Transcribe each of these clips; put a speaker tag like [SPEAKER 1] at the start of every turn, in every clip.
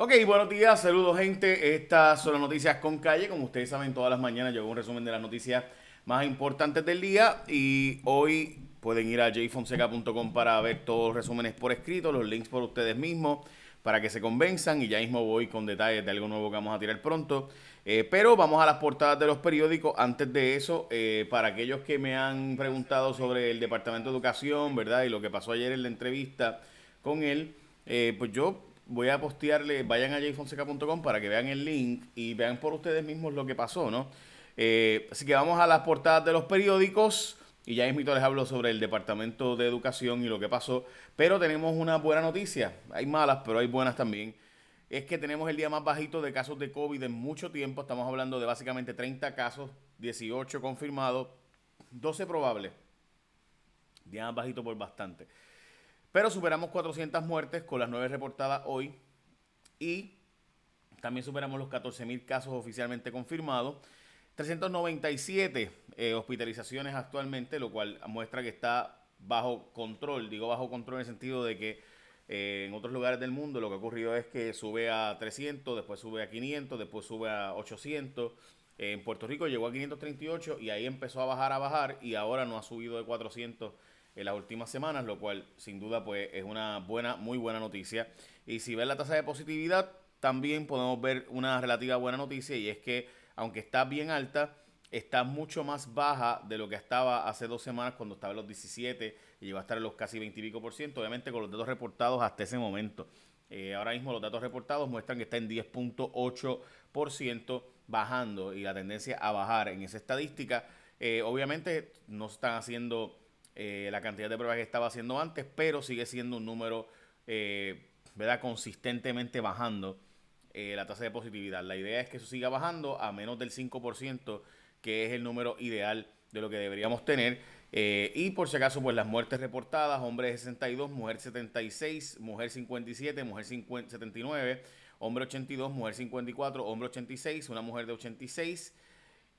[SPEAKER 1] Ok, buenos días, saludos gente. Estas son las noticias con calle. Como ustedes saben, todas las mañanas yo hago un resumen de las noticias más importantes del día. Y hoy pueden ir a jfonseca.com para ver todos los resúmenes por escrito, los links por ustedes mismos, para que se convenzan. Y ya mismo voy con detalles de algo nuevo que vamos a tirar pronto. Eh, pero vamos a las portadas de los periódicos. Antes de eso, eh, para aquellos que me han preguntado sobre el Departamento de Educación, ¿verdad? Y lo que pasó ayer en la entrevista con él, eh, pues yo voy a postearle, vayan a jfonseca.com para que vean el link y vean por ustedes mismos lo que pasó, ¿no? Eh, así que vamos a las portadas de los periódicos y ya mismo les hablo sobre el Departamento de Educación y lo que pasó, pero tenemos una buena noticia, hay malas, pero hay buenas también. Es que tenemos el día más bajito de casos de COVID en mucho tiempo, estamos hablando de básicamente 30 casos, 18 confirmados, 12 probables. Día más bajito por bastante. Pero superamos 400 muertes con las 9 reportadas hoy y también superamos los 14.000 casos oficialmente confirmados. 397 eh, hospitalizaciones actualmente, lo cual muestra que está bajo control. Digo bajo control en el sentido de que eh, en otros lugares del mundo lo que ha ocurrido es que sube a 300, después sube a 500, después sube a 800. en Puerto Rico llegó a 538 y ahí empezó a bajar, a bajar y ahora no ha subido de 400 en las últimas semanas, lo cual sin duda pues es una buena, muy buena noticia. Y si ven la tasa de positividad, también podemos ver una relativa buena noticia y es que aunque está bien alta, está mucho más baja de lo que estaba hace dos semanas cuando estaba en los 17 y llegó a estar en los casi 20 y pico por ciento, obviamente con los datos reportados hasta ese momento. Eh, ahora mismo los datos reportados muestran que está en 10.8 por ciento bajando y la tendencia a bajar en esa estadística. Eh, obviamente no están haciendo eh, la cantidad de pruebas que estaba haciendo antes, pero sigue siendo un número, eh, ¿verdad? Consistentemente bajando eh, la tasa de positividad. La idea es que eso siga bajando a menos del 5%, que es el número ideal de lo que deberíamos tener. y por si acaso, pues las muertes reportadas, hombre 62, mujer 76, mujer 57, mujer 79, hombre 82, mujer 54, hombre 86, una mujer de 86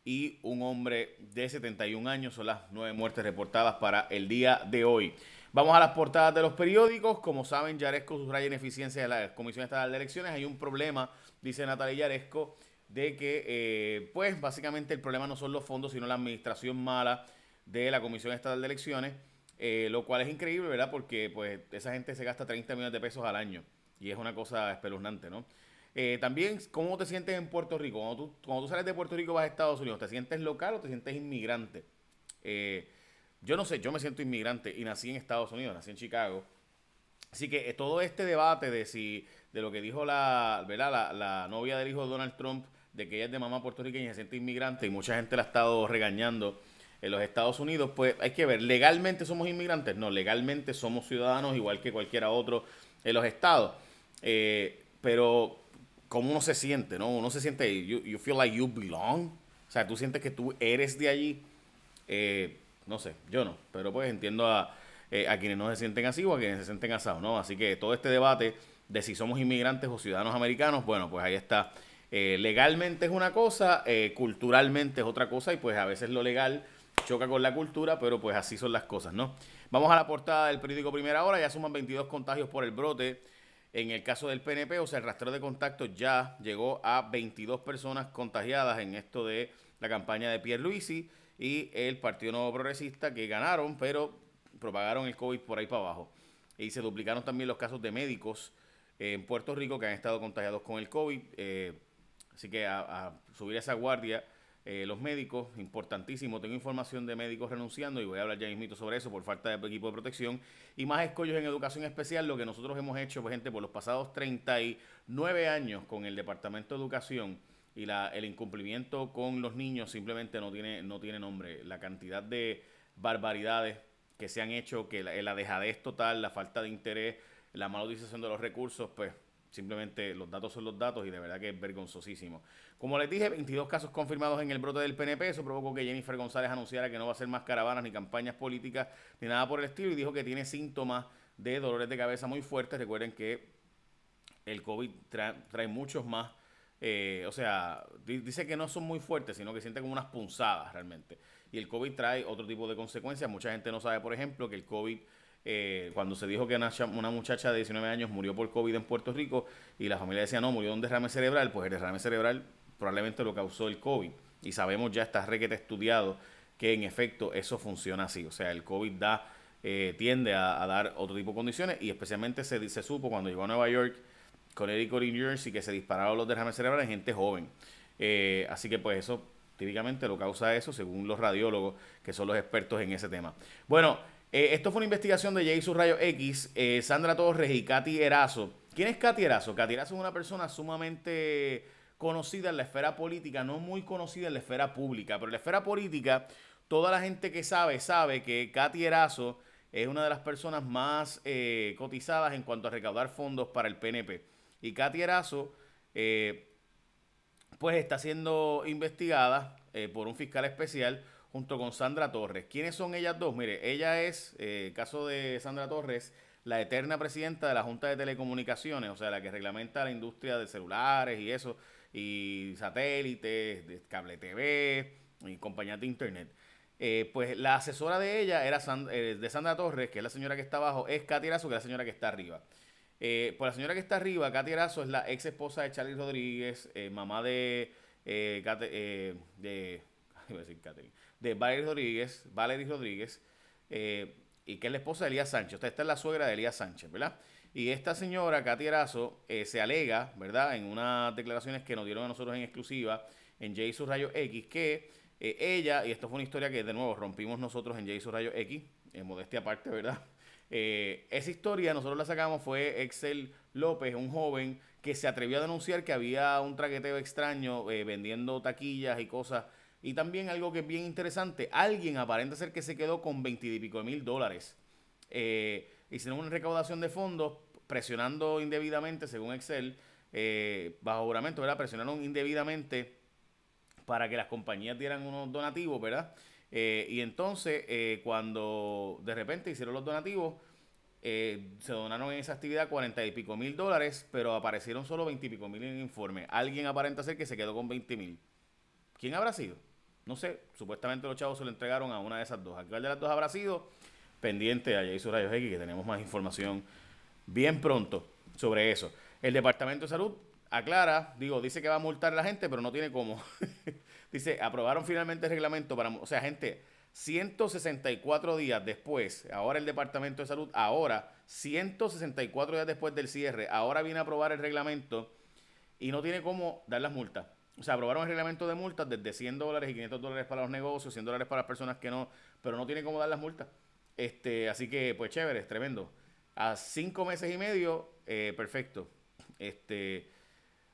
[SPEAKER 1] y un hombre de 71 años. Son las nueve muertes reportadas para el día de hoy. Vamos a las portadas de los periódicos. Como saben, Yaresco subraya ineficiencia de la Comisión Estatal de Elecciones. Hay un problema, dice Natalia Yaresco, de que, eh, pues, básicamente el problema no son los fondos, sino la administración mala de la Comisión Estatal de Elecciones, eh, lo cual es increíble, ¿verdad? Porque, pues, esa gente se gasta 30 millones de pesos al año y es una cosa espeluznante, ¿no? Eh, también, ¿cómo te sientes en Puerto Rico? Cuando tú, cuando tú sales de Puerto Rico vas a Estados Unidos, ¿te sientes local o te sientes inmigrante? Eh, yo no sé, yo me siento inmigrante y nací en Estados Unidos, nací en Chicago. Así que eh, todo este debate de si de lo que dijo la, ¿verdad? La, novia del hijo de Donald Trump, de que ella es de mamá puertorriqueña y se siente inmigrante, y mucha gente la ha estado regañando en los Estados Unidos, pues hay que ver, ¿legalmente somos inmigrantes? No, legalmente somos ciudadanos igual que cualquiera otro en los estados. pero cómo uno se siente, ¿no? Uno se siente, you, you feel like you belong. O sea, tú sientes que tú eres de allí. Eh, no sé, yo no, pero pues entiendo a, eh, a quienes no se sienten así o a quienes se sienten asados, ¿no? Así que todo este debate de si somos inmigrantes o ciudadanos americanos, bueno, pues ahí está. Eh, legalmente es una cosa, culturalmente es otra cosa y pues a veces lo legal choca con la cultura, pero pues así son las cosas, ¿no? Vamos a la portada del periódico Primera Hora, ya suman 22 contagios por el brote en el caso del PNP, o sea, el rastreo de contactos ya llegó a 22 personas contagiadas en esto de la campaña de Pierre Luisi y el Partido Nuevo Progresista que ganaron, pero propagaron el COVID por ahí para abajo. Y se duplicaron también los casos de médicos en Puerto Rico que han estado contagiados con el COVID. Eh, así que a, a subir esa guardia eh, los médicos, importantísimo, tengo información de médicos renunciando y voy a hablar ya mismito sobre eso por falta de equipo de protección y más escollos en educación especial, lo que nosotros hemos hecho, pues, gente, por los pasados 39 años con el Departamento de Educación y la, el incumplimiento con los niños simplemente no tiene, no tiene nombre. La cantidad de barbaridades que se han hecho, que la, la dejadez total, la falta de interés, la mala utilización de los recursos, pues Simplemente los datos son los datos y de verdad que es vergonzosísimo. Como les dije, 22 casos confirmados en el brote del PNP. Eso provocó que Jennifer González anunciara que no va a hacer más caravanas ni campañas políticas ni nada por el estilo y dijo que tiene síntomas de dolores de cabeza muy fuertes. Recuerden que el COVID trae, muchos más. Eh, o sea, dice que no son muy fuertes, sino que siente como unas punzadas realmente. Y el COVID trae otro tipo de consecuencias. Mucha gente no sabe, por ejemplo, que el COVID eh, cuando se dijo que una, muchacha de 19 años murió por COVID en Puerto Rico y la familia decía, no, murió de un derrame cerebral, pues el derrame cerebral probablemente lo causó el COVID. Y sabemos ya, está requete estudiado, que en efecto eso funciona así. O sea, el COVID da, eh, tiende a, dar otro tipo de condiciones y especialmente se, se supo cuando llegó a Nueva York, con Eric New Jersey, que se dispararon los derrames cerebrales en gente joven. Eh, así que pues eso típicamente lo causa eso, según los radiólogos, que son los expertos en ese tema. Bueno, eh, esto fue una investigación de Jason Rayo X, Sandra Torres y Katy Erazo. ¿Quién es Katy Erazo? Katy Erazo es una persona sumamente conocida en la esfera política, no muy conocida en la esfera pública, pero en la esfera política, toda la gente que sabe, sabe que Katy Erazo es una de las personas más eh, cotizadas en cuanto a recaudar fondos para el PNP. Y Katy Erazo, eh, pues está siendo investigada eh, por un fiscal especial junto con Sandra Torres. ¿Quiénes son ellas dos? Mire, ella es, caso de Sandra Torres, la eterna presidenta de la Junta de Telecomunicaciones, o sea, la que reglamenta la industria de celulares y eso y satélites, de cable TV y compañías de internet. Eh, pues la asesora de ella era eh, de Sandra Torres, que es la señora que está abajo, es Katy Erazo, que es la señora que está arriba. Eh, pues la señora que está arriba, Katy Erazo, es la ex esposa de Charlie Rodríguez, mamá de, de, de Valerie Rodríguez, Valerie Rodríguez, y que es la esposa de Elías Sánchez. esta es la suegra de Elías Sánchez, ¿verdad? Y esta señora, Katy Erazo, eh, se alega, ¿verdad? En unas declaraciones que nos dieron a nosotros en exclusiva en J Rayo X, que eh, ella, y esto fue una historia que de nuevo rompimos nosotros en J Rayo X, en modestia aparte, ¿verdad? Eh, esa historia nosotros la sacamos fue Excel López, un joven que se atrevió a denunciar que había un traqueteo extraño vendiendo taquillas y cosas. Y también algo que es bien interesante, alguien aparenta ser que se quedó con veintipico mil dólares. Eh, hicieron una recaudación de fondos presionando indebidamente, según Excel, eh, bajo juramento, ¿verdad? Presionaron indebidamente para que las compañías dieran unos donativos, ¿verdad? Eh, y entonces, cuando de repente hicieron los donativos, se donaron en esa actividad cuarenta y pico mil dólares, pero aparecieron solo veintipico mil en el informe. Alguien aparenta ser que se quedó con veinte mil. ¿Quién habrá sido? No sé, supuestamente los chavos se lo entregaron a una de esas dos. ¿A cuál de las dos habrá sido? pendiente a Jason Rayos X, que tenemos más información bien pronto sobre eso. El Departamento de Salud aclara, digo, dice que va a multar a la gente, pero no tiene cómo. dice, aprobaron finalmente el reglamento para, o sea, gente, 164 días después, ahora el Departamento de Salud, ahora, 164 días después del cierre, ahora viene a aprobar el reglamento y no tiene cómo dar las multas. O sea, aprobaron el reglamento de multas desde 100 dólares y 500 dólares para los negocios, 100 dólares para las personas que no, pero no tiene cómo dar las multas. Este, así que, pues chévere, es tremendo. A cinco meses y medio, eh, perfecto. Este,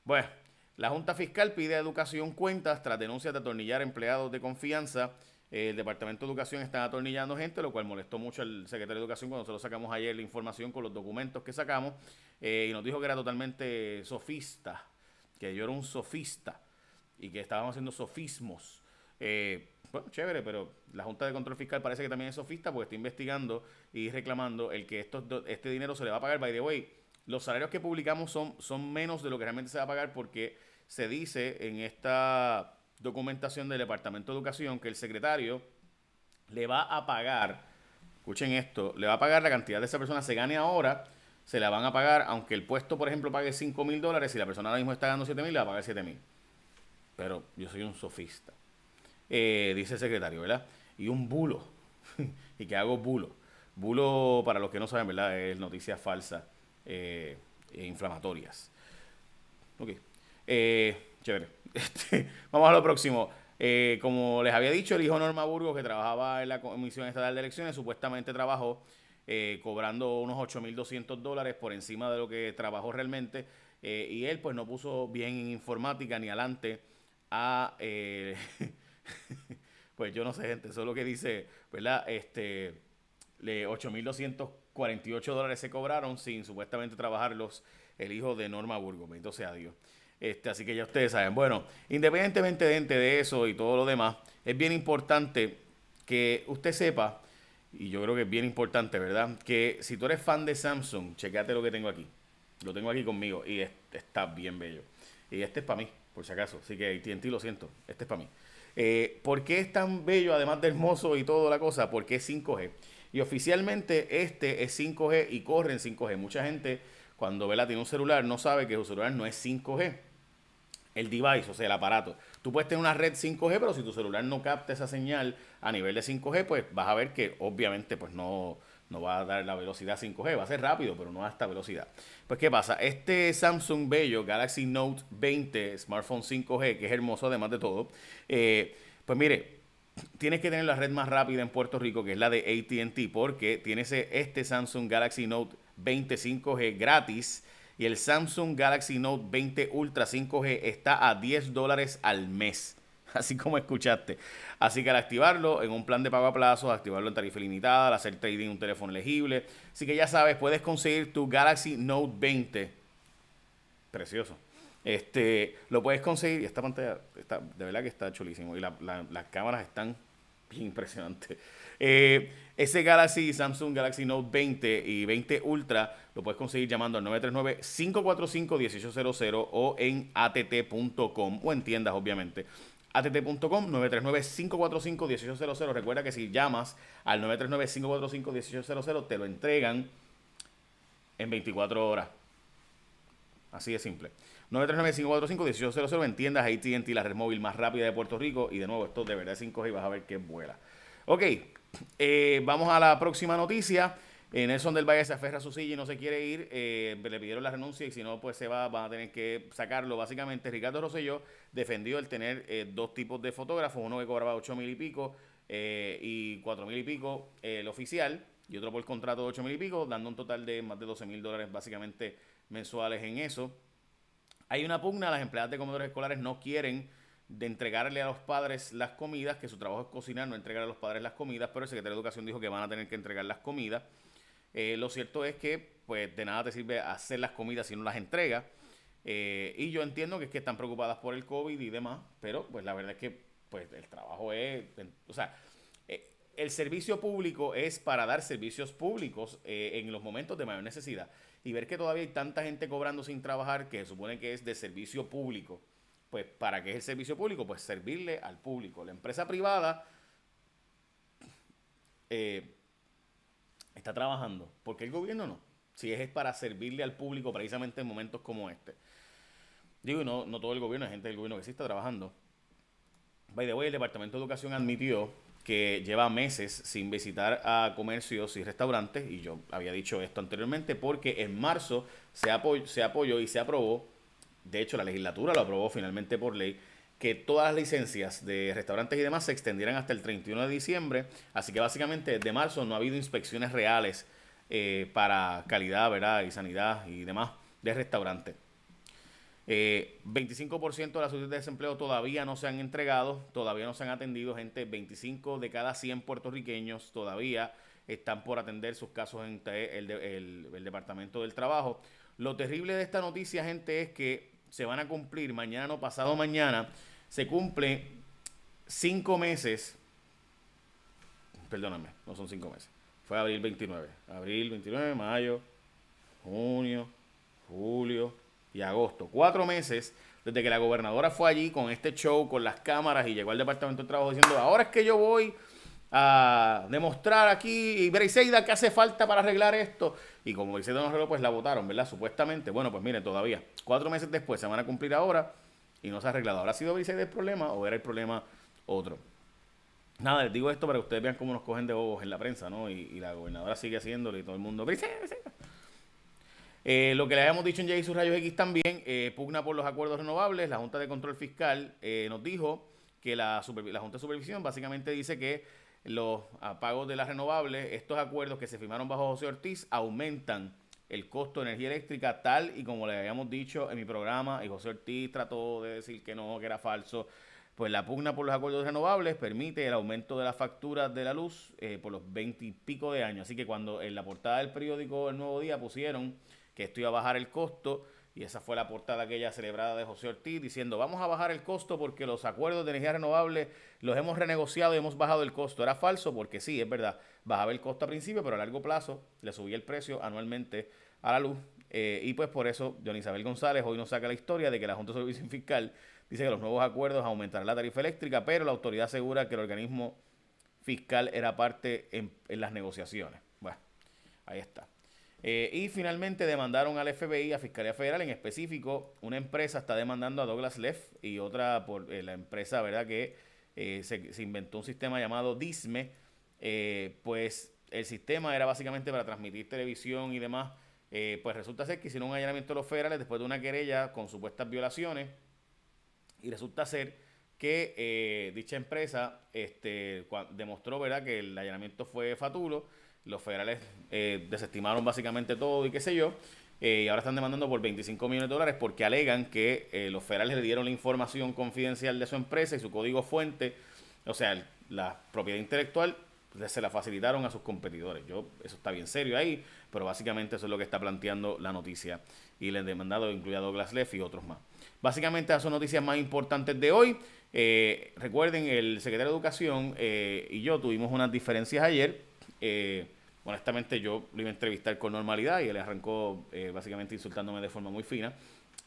[SPEAKER 1] bueno, la Junta Fiscal pide a Educación cuentas tras denuncias de atornillar empleados de confianza. el Departamento de Educación está atornillando gente, lo cual molestó mucho al secretario de Educación cuando nosotros sacamos ayer la información con los documentos que sacamos eh, y nos dijo que era totalmente sofista, que yo era un sofista y que estábamos haciendo sofismos. Eh, bueno, chévere, pero la Junta de Control Fiscal parece que también es sofista porque está investigando y reclamando el que estos, este dinero se le va a pagar. By the way, los salarios que publicamos son, son menos de lo que realmente se va a pagar porque se dice en esta documentación del Departamento de Educación que el secretario le va a pagar, escuchen esto, le va a pagar la cantidad de esa persona se gane ahora, se la van a pagar, aunque el puesto, por ejemplo, pague 5 mil dólares, si la persona ahora mismo está ganando 7 mil, le va a pagar 7 mil. Pero yo soy un sofista. Eh, dice el secretario, ¿verdad? Y un bulo. y que hago bulo. Bulo, para los que no saben, ¿verdad? Es noticias falsas eh, e inflamatorias. Ok. Eh, chévere. Este, vamos a lo próximo. como les había dicho, el hijo Norma Burgos, que trabajaba en la Comisión Estatal de Elecciones, supuestamente trabajó cobrando unos 8.200 dólares por encima de lo que trabajó realmente. y él, pues, no puso bien en informática ni adelante a. pues yo no sé, gente, eso es lo que dice, ¿verdad? Este, 8.248 dólares se cobraron sin supuestamente trabajarlos el hijo de Norma Burgos, bendito sea Dios. Este, así que ya ustedes saben. Bueno, independientemente de eso y todo lo demás, es bien importante que usted sepa, y yo creo que es bien importante, ¿verdad? Que si tú eres fan de Samsung, chequeate lo que tengo aquí. Lo tengo aquí conmigo y está bien bello. Y este es para mí, por si acaso. Así que TNT lo siento, este es para mí. Eh, ¿Por qué es tan bello, además de hermoso y toda la cosa? Porque es 5G. Y oficialmente este es 5G y corre en 5G. Mucha gente cuando Vela tiene un celular no sabe que su celular no es 5G. El device, o sea, el aparato. Tú puedes tener una red 5G, pero si tu celular no capta esa señal a nivel de 5G, pues vas a ver que obviamente pues no, no va a dar la velocidad 5G, va a ser rápido, pero no a esta velocidad. Pues, ¿qué pasa? Este Samsung Bello Galaxy Note 20 Smartphone 5G, que es hermoso además de todo, eh, pues mire, tienes que tener la red más rápida en Puerto Rico, que es la de ATT, porque tienes este Samsung Galaxy Note 20 5G gratis y el Samsung Galaxy Note 20 Ultra 5G está a 10 dólares al mes. Así como escuchaste. Así que al activarlo en un plan de pago a plazo, activarlo en tarifa limitada, al hacer trading un teléfono elegible. Así que ya sabes, puedes conseguir tu Galaxy Note 20. Precioso. Este, lo puedes conseguir. Y esta pantalla está, de verdad que está chulísimo. Y las cámaras están bien impresionantes. Eh, ese Galaxy, Samsung Galaxy Note 20 y 20 Ultra lo puedes conseguir llamando al 939-545-1800 o en att.com o en tiendas, obviamente. att.com 939-545-1800. Recuerda que si llamas al 939-545-1800 te lo entregan en 24 horas. Así de simple. 939-545-1800 en tiendas AT&T, la red móvil más rápida de Puerto Rico. Y de nuevo, esto de verdad es 5G y vas a ver que vuela. Ok, eh, vamos a la próxima noticia. Eh, Nelson del Valle se aferra a su silla y no se quiere ir. Eh, le pidieron la renuncia y si no, pues se va, van a tener que sacarlo. Básicamente, Ricardo Rosselló defendió el tener dos tipos de fotógrafos, uno que cobraba 8 mil y pico y 4 mil y pico el oficial y otro por contrato de 8 mil y pico, dando un total de más de 12 mil dólares básicamente mensuales en eso. Hay una pugna, las empleadas de comedores escolares no quieren de entregarle a los padres las comidas, que su trabajo es cocinar, no entregar a los padres las comidas, pero el secretario de Educación dijo que van a tener que entregar las comidas. Eh, lo cierto es que, pues, de nada te sirve hacer las comidas si no las entregas. Eh, y yo entiendo que es que están preocupadas por el COVID y demás, pero pues la verdad es que pues el trabajo es, o sea, eh, el servicio público es para dar servicios públicos en los momentos de mayor necesidad. Y ver que todavía hay tanta gente cobrando sin trabajar que supone que es de servicio público pues ¿para qué es el servicio público? Pues servirle al público. La empresa privada eh, está trabajando. ¿Por qué el gobierno no? Si es para servirle al público precisamente en momentos como este. Digo, no, no todo el gobierno, hay gente del gobierno que sí está trabajando. By the way, el Departamento de Educación admitió que lleva meses sin visitar a comercios y restaurantes, y yo había dicho esto anteriormente, porque en marzo se, se apoyó y se aprobó de hecho la legislatura lo aprobó finalmente por ley, que todas las licencias de restaurantes y demás se extendieran hasta el 31 de diciembre. Así que básicamente de marzo no ha habido inspecciones reales eh, para calidad ¿verdad? y sanidad y demás de restaurantes. 25% eh, de las solicitudes de desempleo todavía no se han entregado, todavía no se han atendido, gente, 25 de cada 100 puertorriqueños todavía están por atender sus casos en el, el Departamento del Trabajo. Lo terrible de esta noticia, gente, es que se van a cumplir mañana o pasado mañana, se cumple cinco meses, perdóname, no son cinco meses, fue abril 29, abril 29, mayo, junio, julio y agosto, cuatro meses desde que la gobernadora fue allí con este show, con las cámaras y llegó al Departamento de Trabajo diciendo, ahora es que yo voy a demostrar aquí, Briseida, ¿qué hace falta para arreglar esto? Y como Briseida no arregló, pues la votaron, ¿verdad? Supuestamente. Bueno, pues miren, todavía, cuatro meses después se van a cumplir ahora y no se ha arreglado. ¿Habrá sido Briseida el problema o era el problema otro? Nada, les digo esto para que ustedes vean cómo nos cogen de bobos en la prensa, ¿no? Y, la gobernadora sigue haciéndolo y todo el mundo, Briseida, eh, lo que le habíamos dicho en Jay Rayos X también, eh, pugna por los acuerdos renovables. La Junta de Control Fiscal eh, nos dijo que la Junta de Supervisión básicamente dice que los apagos de las renovables, estos acuerdos que se firmaron bajo José Ortiz aumentan el costo de energía eléctrica tal y como le habíamos dicho en mi programa y José Ortiz trató de decir que no, que era falso. Pues la pugna por los acuerdos renovables permite el aumento de las facturas de la luz eh, por los 20 y pico de años. Así que cuando en la portada del periódico El Nuevo Día pusieron que esto iba a bajar el costo, y esa fue la portada aquella celebrada de José Ortiz diciendo, vamos a bajar el costo porque los acuerdos de energía renovable los hemos renegociado y hemos bajado el costo. Era falso porque sí, es verdad, bajaba el costo a principio, pero a largo plazo le subía el precio anualmente a la luz. Eh, y pues por eso, Don Isabel González hoy nos saca la historia de que la Junta de Servicio Fiscal dice que los nuevos acuerdos aumentarán la tarifa eléctrica, pero la autoridad asegura que el organismo fiscal era parte en, las negociaciones. Bueno, ahí está. Eh, y finalmente demandaron al FBI, a Fiscalía Federal, en específico, una empresa está demandando a Douglas Leff y otra por eh, la empresa, ¿verdad? Que eh, se, inventó un sistema llamado DISME, pues el sistema era básicamente para transmitir televisión y demás. pues resulta ser que hicieron un allanamiento de los federales después de una querella con supuestas violaciones y resulta ser que dicha empresa este, demostró ¿verdad? que el allanamiento fue fatulo, los federales eh, desestimaron básicamente todo y qué sé yo, eh, y ahora están demandando por 25 millones de dólares porque alegan que los federales le dieron la información confidencial de su empresa y su código fuente, o sea, la propiedad intelectual se la facilitaron a sus competidores. Yo, eso está bien serio ahí, pero básicamente eso es lo que está planteando la noticia. Y han demandado, incluido a Douglas Leff y otros más. Básicamente esas son noticias más importantes de hoy. Eh, recuerden, el secretario de Educación eh, y yo tuvimos unas diferencias ayer. Eh, honestamente, yo lo iba a entrevistar con normalidad y él arrancó básicamente insultándome de forma muy fina.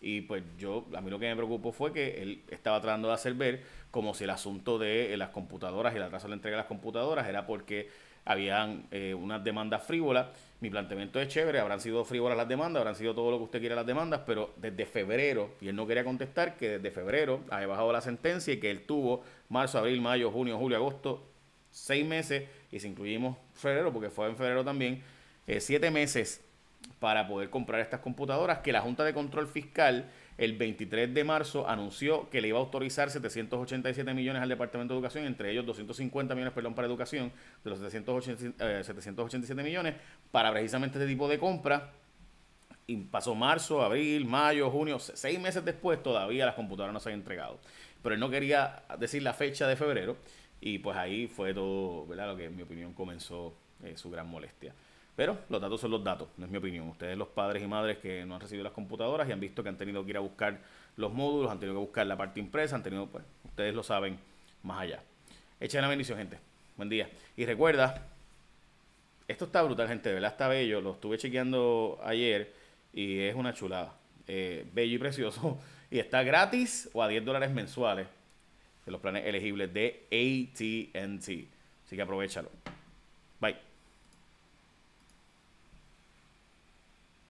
[SPEAKER 1] Y pues yo, a mí lo que me preocupó fue que él estaba tratando de hacer ver como si el asunto de las computadoras y el atraso de la entrega de las computadoras era porque habían eh, unas demandas frívolas. Mi planteamiento es chévere, habrán sido frívolas las demandas, habrán sido todo lo que usted quiera las demandas, pero desde febrero, y él no quería contestar que desde febrero ha bajado la sentencia y que él tuvo marzo, abril, mayo, junio, julio, agosto, seis meses, y si incluimos febrero, porque fue en febrero también, eh, siete meses para poder comprar estas computadoras que la Junta de Control Fiscal el 23 de marzo anunció que le iba a autorizar 787 millones al Departamento de Educación, entre ellos 250 millones perdón, para educación, de los 787 eh, millones, para precisamente este tipo de compra. Y pasó marzo, abril, mayo, junio, seis meses después todavía las computadoras no se han entregado. Pero él no quería decir la fecha de febrero y pues ahí fue todo, ¿verdad? Lo que en mi opinión comenzó eh, su gran molestia. Pero los datos son los datos, no es mi opinión. Ustedes, los padres y madres que no han recibido las computadoras y han visto que han tenido que ir a buscar los módulos, han tenido que buscar la parte impresa, han tenido, pues, ustedes lo saben más allá. Echen la bendición, gente. Buen día. Y recuerda, esto está brutal, gente, de verdad está bello. Lo estuve chequeando ayer y es una chulada. Eh, bello y precioso. Y está gratis o a 10 dólares mensuales de los planes elegibles de ATT. Así que aprovechalo. Bye.